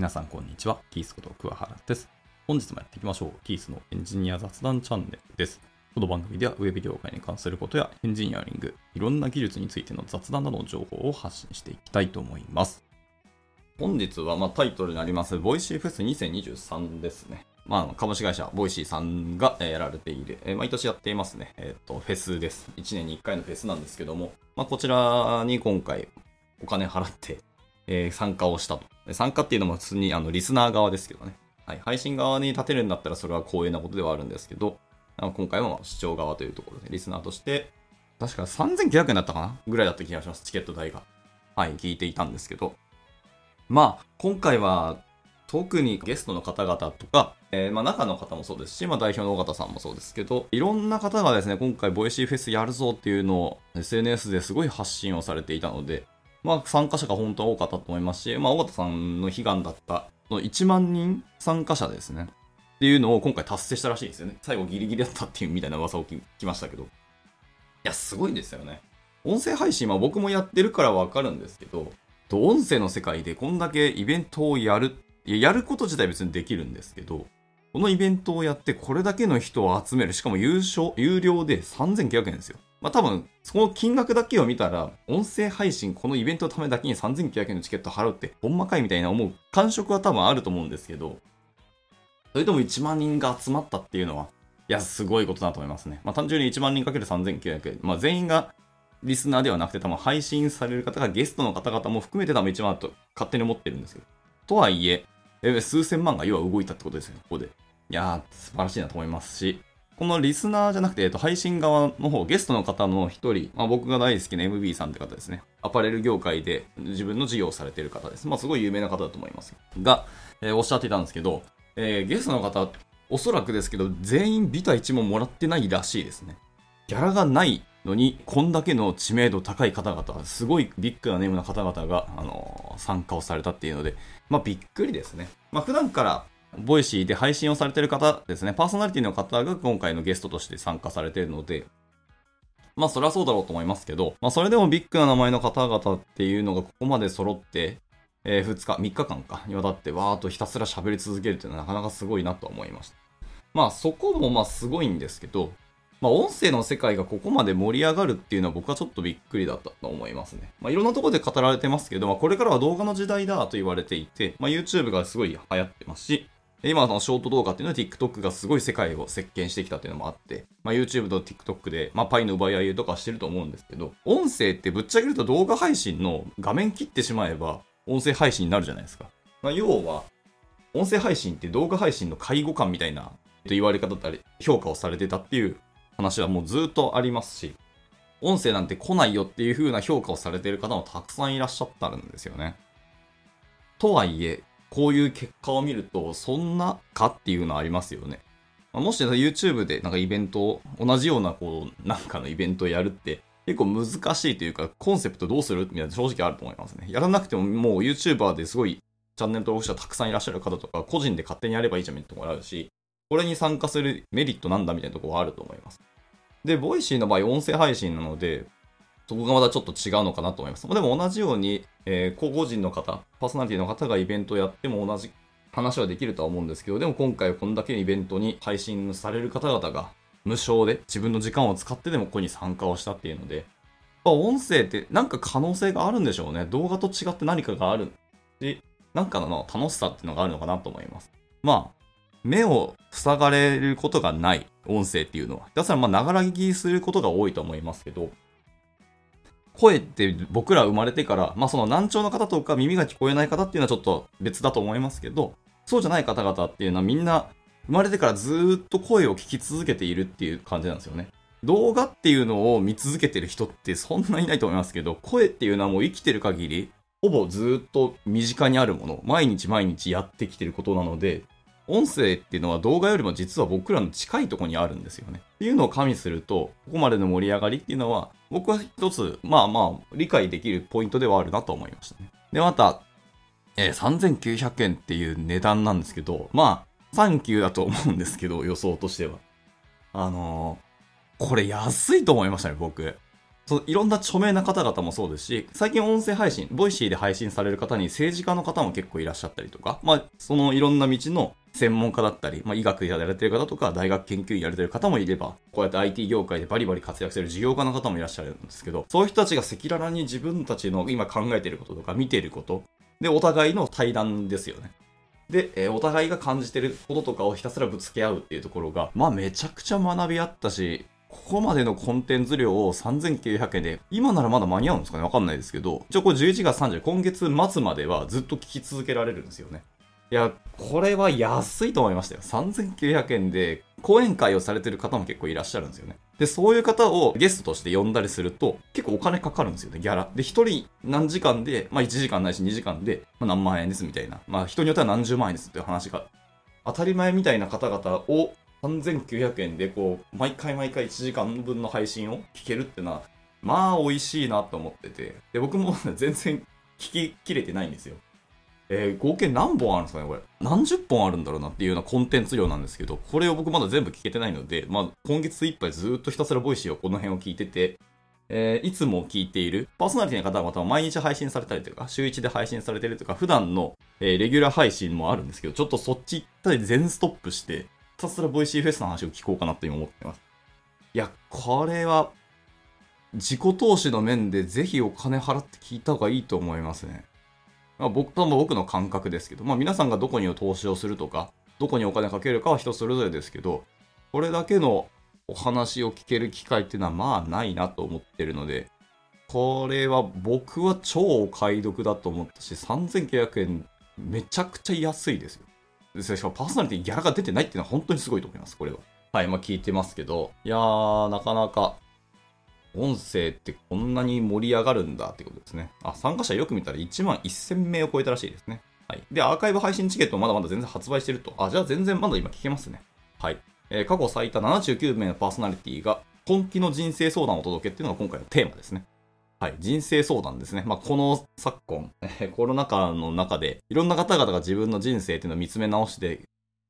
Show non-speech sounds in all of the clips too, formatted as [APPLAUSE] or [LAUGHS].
皆さんこんにちは。キースこと桑原です。本日もやっていきましょう。キースのエンジニア雑談チャンネルです。この番組ではウェブ業界に関することやエンジニアリング、いろんな技術についての雑談などの情報を発信していきたいと思います。本日はまタイトルになります、ボイシーフェス2023ですね。まあ、株式会社ボイシーさんがえやられている、え毎年やっていますね、えっ、と、フェスです。1年に1回のフェスなんですけども、まあ、こちらに今回お金払って、え参加をしたと。参加っていうのも普通にあのリスナー側ですけどね。はい、配信側に立てるんだったらそれは光栄なことではあるんですけど、あ今回も視聴側というところでリスナーとして、確か3900円だったかな？ぐらいだった気がします、チケット代が。はい、聞いていたんですけど。まあ、今回は特にゲストの方々とか、えーまあ中の方もそうですし、まあ代表の緒方さんもそうですけど、いろんな方がですね、今回ボイシーフェスやるぞっていうのを SNS ですごい発信をされていたので、まあ参加者が本当に多かったと思いますし、まあ尾形さんの悲願だった、の1万人参加者ですね。っていうのを今回達成したらしいんですよね。最後ギリギリだったっていうみたいな噂を聞きましたけど。いや、すごいですよね。音声配信は僕もやってるからわかるんですけど、音声の世界でこんだけイベントをやる、ややること自体別にできるんですけど、このイベントをやってこれだけの人を集める、しかも優勝、有料で3900円ですよ。まあ多分、その金額だけを見たら、音声配信、このイベントのためだけに3900円のチケット払うって、ほんまかいみたいな思う感触は多分あると思うんですけど、それでも1万人が集まったっていうのは、いや、すごいことだと思いますね。まあ単純に1万人かける3900円。まあ全員がリスナーではなくて、多分配信される方がゲストの方々も含めて多分1万と勝手に思ってるんですけど。とはいえ、え数千万が要は動いたってことですよね、ここで。いやー、素晴らしいなと思いますし、このリスナーじゃなくて、えっと、配信側の方、ゲストの方の一人、まあ、僕が大好きな MB さんって方ですね。アパレル業界で自分の事業をされている方です。まあ、すごい有名な方だと思います。が、えーおっしゃっていたんですけど、えーゲストの方、おそらくですけど、全員ビタ1ももらってないらしいですね。ギャラがないのに、こんだけの知名度高い方々、すごいビッグなネームな方々が、あのー参加をされたっていうので、まあびっくりですね。まあ普段から、ボイシーで配信をされてる方ですね、パーソナリティの方が今回のゲストとして参加されているので、まあそれはそうだろうと思いますけど、まあそれでもビッグな名前の方々っていうのがここまで揃って、えー2日、3日間かにわたってわーっとひたすら喋り続けるっていうのはなかなかすごいなと思いました。まあそこもまあすごいんですけど、まあ音声の世界がここまで盛り上がるっていうのは僕はちょっとびっくりだったと思いますね。まあいろんなところで語られてますけど、まあこれからは動画の時代だと言われていて、まあ YouTube がすごい流行ってますし、今のショート動画っていうのは TikTok がすごい世界を席巻してきたっていうのもあって、まあ、YouTube と TikTok で、まあ、パイの奪い合いとかしてると思うんですけど、音声ってぶっちゃけると動画配信の画面切ってしまえば音声配信になるじゃないですか。まあ、要は、音声配信って動画配信の介護官みたいな言われ方だったり評価をされてたっていう話はもうずっとありますし、音声なんて来ないよっていう風な評価をされてる方もたくさんいらっしゃったんですよね。とはいえ、こういう結果を見ると、そんなかっていうのありますよね。まもし YouTube でなんかイベントを、同じようなこう、なんかのイベントをやるって、結構難しいというか、コンセプトどうするみたいな正直あると思いますね。やらなくてももう YouTuber ですごいチャンネル登録者たくさんいらっしゃる方とか、個人で勝手にやればいいじゃんみたいなところあるし、これに参加するメリットなんだみたいなところはあると思います。で、ボイシーの場合、音声配信なので、そこがまたちょっと違うのかなと思います。でも同じように、えー、個々人の方、パーソナリティの方がイベントをやっても同じ話はできるとは思うんですけど、でも今回はこんだけイベントに配信される方々が無償で自分の時間を使ってでもここに参加をしたっていうので、やっぱ音声ってなんか可能性があるんでしょうね。動画と違って何かがあるし、なんかの楽しさっていうのがあるのかなと思います。まあ、目を塞がれることがない音声っていうのは、ひたすらまあ、ながら聞きすることが多いと思いますけど、声って僕ら生まれてから、まあその難聴の方とか耳が聞こえない方っていうのはちょっと別だと思いますけど、そうじゃない方々っていうのはみんな生まれてからずっと声を聞き続けているっていう感じなんですよね。動画っていうのを見続けてる人ってそんないないと思いますけど、声っていうのはもう生きてる限り、ほぼずっと身近にあるもの、毎日毎日やってきてることなので、音声っていうのは動画よりも実は僕らの近いところにあるんですよね。っていうのを加味すると、ここまでの盛り上がりっていうのは、僕は一つ、まあまあ、理解できるポイントではあるなと思いましたね。で、また、えー3900円っていう値段なんですけど、まあ、サンキューだと思うんですけど、[LAUGHS] 予想としては。あのーこれ安いと思いましたね、僕。そういろんな著名な方々もそうですし、最近音声配信、ボイシーで配信される方に政治家の方も結構いらっしゃったりとか、まあ、そのいろんな道の専門家だったり、まあ、医学やられてる方とか、大学研究員やられてる方もいれば、こうやって IT 業界でバリバリ活躍してる事業家の方もいらっしゃるんですけど、そういう人たちが赤裸々に自分たちの今考えてることとか見てること、で、お互いの対談ですよね。で、えー、お互いが感じてることとかをひたすらぶつけ合うっていうところが、まあめちゃくちゃ学びあったし、ここまでのコンテンツ量を3900円で、今ならまだ間に合うんですかね？わかんないですけど、一応これ11月30今月末まではずっと聞き続けられるんですよね。いや、これは安いと思いましたよ。3900円で講演会をされてる方も結構いらっしゃるんですよね。で、そういう方をゲストとして呼んだりすると、結構お金かかるんですよね、ギャラ。で、1人何時間で、まあ1時間ないし2時間で、まあ、何万円ですみたいな。まあ人によっては何十万円ですっていう話が、当たり前みたいな方々を3900円でこう、毎回毎回1時間分の配信を聞けるってのは、まあ美味しいなと思ってて。で、僕も [LAUGHS] 全然聞ききれてないんですよ。えー、合計何本あるんですかねこれ。何十本あるんだろうなっていうようなコンテンツ量なんですけど、これを僕まだ全部聞けてないので、まあ今月いっぱいずっとひたすらボイシーをこの辺を聞いてて、えー、いつも聞いている、パーソナリティの方々は毎日配信されたりとか、週1で配信されてるとか、普段の、えー、レギュラー配信もあるんですけど、ちょっとそっち行ったり全ストップして、ひたすらボイシーフェスの話を聞こうかなと今思ってます。いや、これは、自己投資の面でぜひお金払って聞いた方がいいと思いますね。まあ、僕とも僕の感覚ですけど、まあ、皆さんがどこに投資をするとか、どこにお金かけるかは人それぞれですけど、これだけのお話を聞ける機会っていうのはまあないなと思ってるので、これは僕は超お買い得だと思ったし、3900円めちゃくちゃ安いですよ。でしかもパーソナリティギャラが出てないっていうのは本当にすごいと思います、これは。はい、まあ聞いてますけど、いやー、なかなか、音声ってこんなに盛り上がるんだってことですね。あ、参加者よく見たら1万1000名を超えたらしいですね。はい。で、アーカイブ配信チケットもまだまだ全然発売してると。あ、じゃあ全然まだ今聞けますね。はい。えー、過去最多79名のパーソナリティが本気の人生相談を届けっていうのが今回のテーマですね。はい、人生相談ですね。まあ、この昨今、え、コロナ禍の中で、いろんな方々が自分の人生っていうのを見つめ直して、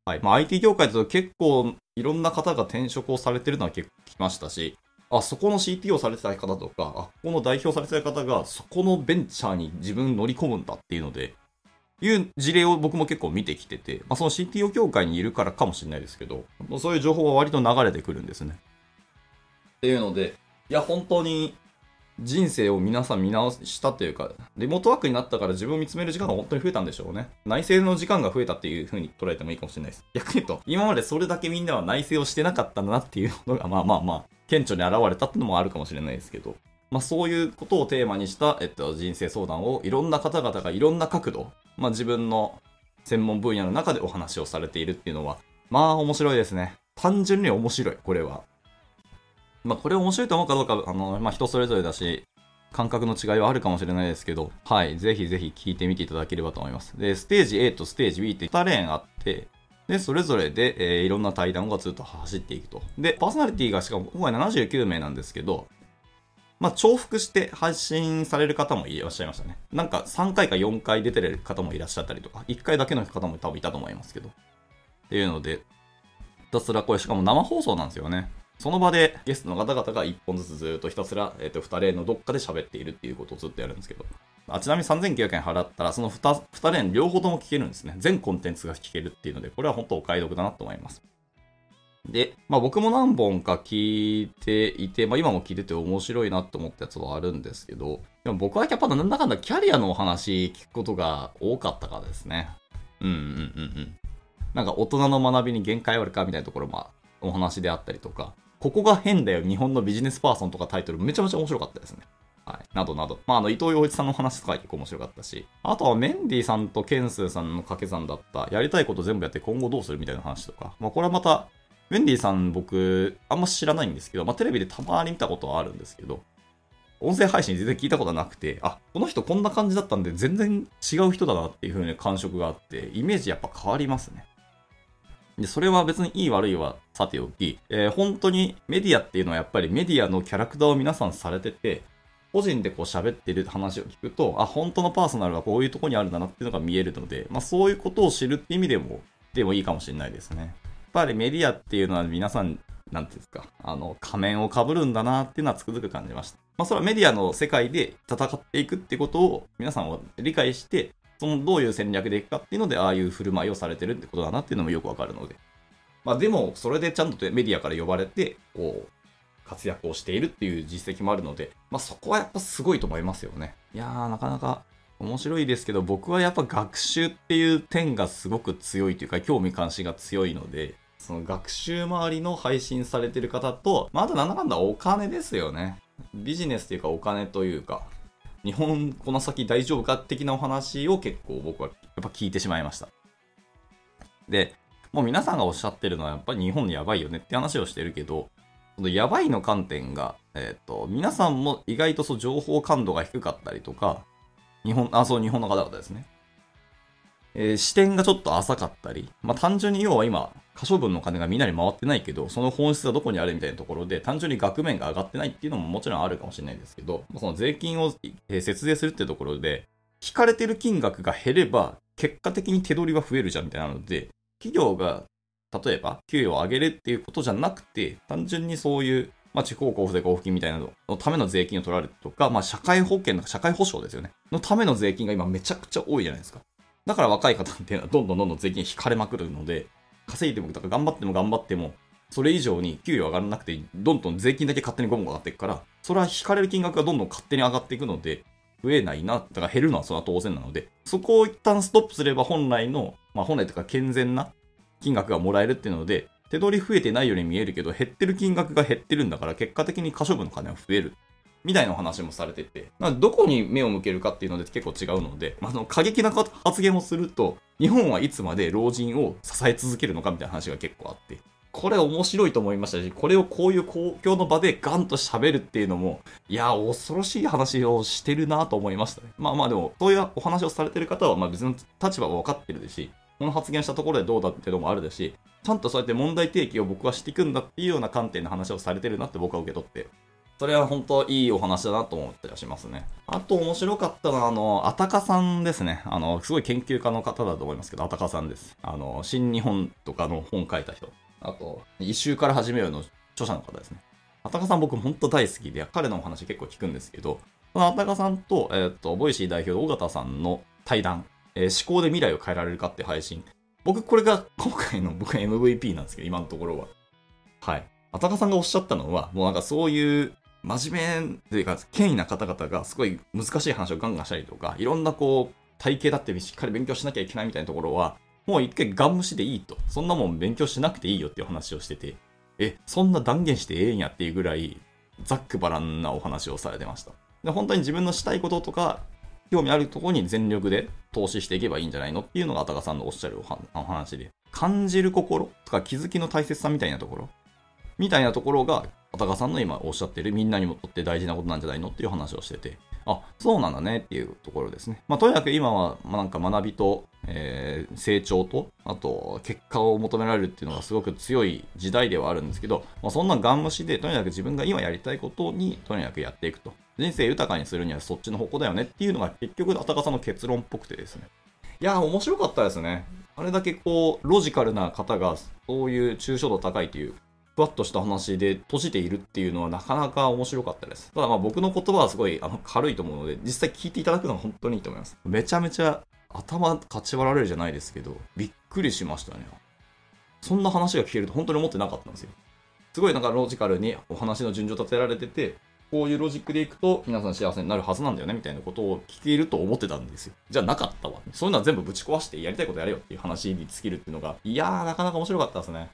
はい、まあ、IT 業界だと結構いろんな方が転職をされてるのは結構聞きましたし、あそこの CTO されてた方とか、あここの代表されてた方が、そこのベンチャーに自分乗り込むんだっていうので、いう事例を僕も結構見てきてて、まあ、その CTO 協会にいるからかもしれないですけど、そういう情報は割と流れてくるんですね。っていうので、いや、本当に人生を皆さん見直したというか、リモートワークになったから自分を見つめる時間が本当に増えたんでしょうね。内政の時間が増えたっていう風に捉えてもいいかもしれないです。逆に言うと、今までそれだけみんなは内政をしてなかったんだなっていうのが、まあまあまあ、顕著に現れたっていうのもあるかもしれないですけど、まあそういうことをテーマにした、えっと、人生相談をいろんな方々がいろんな角度、まあ自分の専門分野の中でお話をされているっていうのは、まあ面白いですね。単純に面白い、これは。まあこれ面白いと思うかどうか、あの、まあ人それぞれだし、感覚の違いはあるかもしれないですけど、はい、ぜひぜひ聞いてみていただければと思います。で、ステージ A とステージ B って2レーンあって、で、それぞれで、えー、いろんな対談がずっと走っていくと。で、パーソナリティがしかも今回79名なんですけど、まあ、重複して配信される方もいらっしゃいましたね。なんか3回か4回出てる方もいらっしゃったりとか、1回だけの方も多分いたと思いますけど。っていうので、ひたすらこれしかも生放送なんですよね。その場でゲストの方々が1本ずつずっとひたすら、え、ー、と、2レーンのどっかで喋っているっていうことをずっとやるんですけど。あちなみに3900円払ったら、その 2, 2連両方とも聞けるんですね。全コンテンツが聞けるっていうので、これは本当お買い得だなと思います。で、まあ僕も何本か聞いていて、まあ今も聞いてて面白いなと思ったやつはあるんですけど、でも僕はやっぱなんだかんだキャリアのお話聞くことが多かったからですね。うんうんうんうん。なんか大人の学びに限界あるかみたいなところもお話であったりとか、ここが変だよ日本のビジネスパーソンとかタイトルめちゃめちゃ面白かったですね。はい。などなど。まあ、あの、伊藤洋一さんの話とか結構面白かったし、あとはメンディーさんとケンスーさんの掛け算だった、やりたいこと全部やって今後どうするみたいな話とか、まあ、これはまた、メンディーさん僕、あんま知らないんですけど、まあ、テレビでたまに見たことはあるんですけど、音声配信全然聞いたことなくて、あ、この人こんな感じだったんで全然違う人だなっていう風に感触があって、イメージやっぱ変わりますね。で、それは別にいい悪いはさておき、えー、本当にメディアっていうのはやっぱりメディアのキャラクターを皆さんされてて、個人でこう喋ってる話を聞くと、あ、本当のパーソナルはこういうとこにあるんだなっていうのが見えるので、まあそういうことを知るって意味でも、でもいいかもしれないですね。やっぱりメディアっていうのは皆さんなんていうんですか、あの、仮面をかぶるんだなっていうのはつくづく感じました。まあ、それはメディアの世界で戦っていくってことを皆さんは理解して、そのどういう戦略でいくかっていうので、ああいう振る舞いをされてるってことだなっていうのもよくわかるので。まあ、でも、それでちゃんとメディアから呼ばれて、こう、活躍をしているっていう実績もあるので、まあ、そこはやっぱすごいと思いますよね。いやー、なかなか面白いですけど、僕はやっぱ学習っていう点がすごく強いというか、興味関心が強いので、その学習周りの配信されてる方と、まあ、あとなんだかんだお金ですよね。ビジネスというかお金というか、日本この先大丈夫か的なお話を結構僕はやっぱ聞いてしまいました。で、もう皆さんがおっしゃってるのはやっぱり日本やばいよねって話をしてるけど、このやばいの観点が、えっ、ー、と、皆さんも意外とそう情報感度が低かったりとか、日本、あ、そう、日本の方々ですね。えー、視点がちょっと浅かったり、まあ単純に要は今、可処分の金がみんなに回ってないけど、その本質はどこにあるみたいなところで、単純に額面が上がってないっていうのももちろんあるかもしれないですけど、その税金を、え節税するっていうところで、引かれてる金額が減れば、結果的に手取りは増えるじゃんみたいなので、企業が、例えば、給与を上げるっていうことじゃなくて、単純にそういう、まあ、地方交付税交付金みたいなののための税金を取られるとか、まあ、社会保険とか社会保障ですよね。のための税金が今めちゃくちゃ多いじゃないですか。だから若い方っていうのはどんどんどんどん税金引かれまくるので、稼いでも、とか頑張っても頑張っても、それ以上に給与上がらなくて、どんどん税金だけ勝手にゴムが上がっていくから、それは引かれる金額がどんどん勝手に上がっていくので、増えないな、だから減るのはそれは当然なので、そこを一旦ストップすれば本来の、まあ本来というか健全な金額がもらえるっていうので、手取り増えてないように見えるけど、減ってる金額が減ってるんだから、結果的に可処分の金は増える。みたいな話もされてて、どこに目を向けるかっていうので結構違うので、まあ、の過激な発言をすると、日本はいつまで老人を支え続けるのかみたいな話が結構あって、これ面白いと思いましたし、これをこういう公共の場でガンと喋るっていうのも、いや、恐ろしい話をしてるなと思いましたね。まあまあでも、そういうお話をされてる方は、ま別の立場は分かってるですし、この発言したところでどうだっていうのもあるですし、ちゃんとそうやって問題提起を僕はしていくんだっていうような観点の話をされてるなって僕は受け取って。それは本当いいお話だなと思ったりはしますね。あと面白かったのは、あの、あたかさんですね。あの、すごい研究家の方だと思いますけど、あたかさんです。あの、新日本とかの本書いた人。あと、一周から始めようの著者の方ですね。安宅さん僕本当大好きで、彼のお話結構聞くんですけど、その安宅さんと、えっ、と、ボイシー代表の緒方さんの対談、えー、思考で未来を変えられるかって配信。僕、これが今回の僕 MVP なんですけど、今のところは。はい。安宅さんがおっしゃったのは、もうなんかそういう真面目というか、権威な方々がすごい難しい話をガンガンしたりとか、いろんなこう、体系立ってしっかり勉強しなきゃいけないみたいなところは、もう一回ガン無視でいいと。そんなもん勉強しなくていいよっていう話をしてて、え、そんな断言してええんやっていうぐらい、ざっくばらんなお話をされてました。で本当に自分のしたいこととか、興味あるところに全力で投資していけばいいんじゃないのっていうのが、あたかさんのおっしゃるお話で。感じる心とか気づきの大切さみたいなところみたいなところが、あたかさんの今おっしゃってるみんなにもとって大事なことなんじゃないのっていう話をしてて、あ、そうなんだねっていうところですね。まあ、とにかく今は、ま、なんか学びと、えー、成長と、あと、結果を求められるっていうのがすごく強い時代ではあるんですけど、まあ、そんなガン無視で、とにかく自分が今やりたいことに、とにかくやっていくと。人生豊かにするにはそっちの方向だよねっていうのが結局、あたかさんの結論っぽくてですね。いやー面白かったですね。あれだけこう、ロジカルな方が、そういう抽象度高いというふわっとした話で閉じているっていうのはなかなか面白かったです。ただまあ僕の言葉はすごいあの軽いと思うので、実際聞いていただくのは本当にいいと思います。めちゃめちゃ頭かち割られるじゃないですけど、びっくりしましたね。そんな話が聞けると本当に思ってなかったんですよ。すごいなんかロジカルにお話の順序立てられてて、こういうロジックでいくと皆さん幸せになるはずなんだよねみたいなことを聞けると思ってたんですよ。じゃあなかったわ。そういうのは全部ぶち壊してやりたいことやれよっていう話に尽きるっていうのが、いやーなかなか面白かったですね。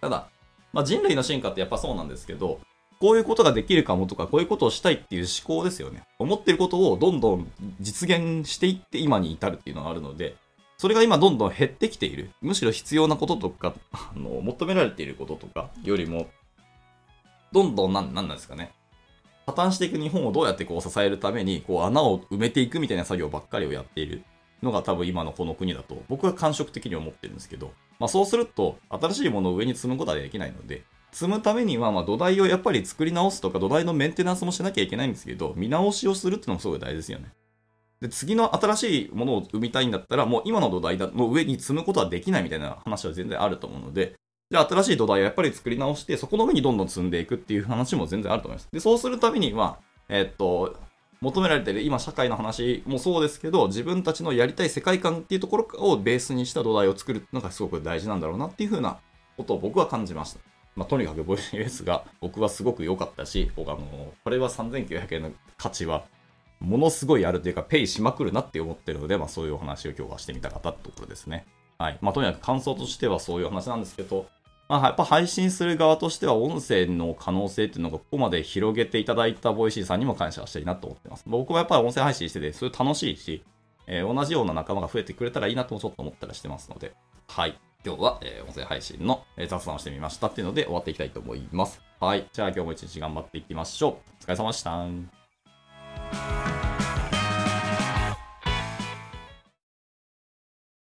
ただ、まあ、人類の進化ってやっぱそうなんですけど、こういうことができるかもとか、こういうことをしたいっていう思考ですよね。思ってることをどんどん実現していって今に至るっていうのがあるので、それが今どんどん減ってきている。むしろ必要なこととか、[LAUGHS] あの、求められていることとかよりも、どんどんなん、なんなんですかね。破綻していく日本をどうやってこう支えるために、こう穴を埋めていくみたいな作業ばっかりをやっているのが多分今のこの国だと、僕は感触的に思ってるんですけど、まあ、そうすると、新しいものを上に積むことはできないので、積むためには、ま土台をやっぱり作り直すとか、土台のメンテナンスもしなきゃいけないんですけど、見直しをするっていうのもすごい大事ですよね。で、次の新しいものを生みたいんだったら、もう今の土台の上に積むことはできないみたいな話は全然あると思うので、じゃあ新しい土台をやっぱり作り直して、そこの上にどんどん積んでいくっていう話も全然あると思います。で、そうするために、まあ、え、っと、求められてる今社会の話もそうですけど、自分たちのやりたい世界観っていうところをベースにした土台を作るのがすごく大事なんだろうなっていうふうなことを僕は感じました。まあ、とにかくボイスが僕はすごく良かったし、僕あの、これは3900円の価値はものすごいあるというか、ペイしまくるなって思ってるので、まあそういうお話を今日はしてみたかったってところですね。はい。まあとにかく感想としてはそういう話なんですけど、まあやっぱ配信する側としては音声の可能性っていうのがここまで広げていただいたボイシーさんにも感謝したいなと思ってます。僕はやっぱり音声配信してて、それ楽しいし、えー、同じような仲間が増えてくれたらいいなともちょっと思ったりしてますので、はい。今日は、えー、音声配信の、え、雑談をしてみましたっていうので終わっていきたいと思います。はい。じゃあ今日も一日頑張っていきましょう。お疲れ様でした。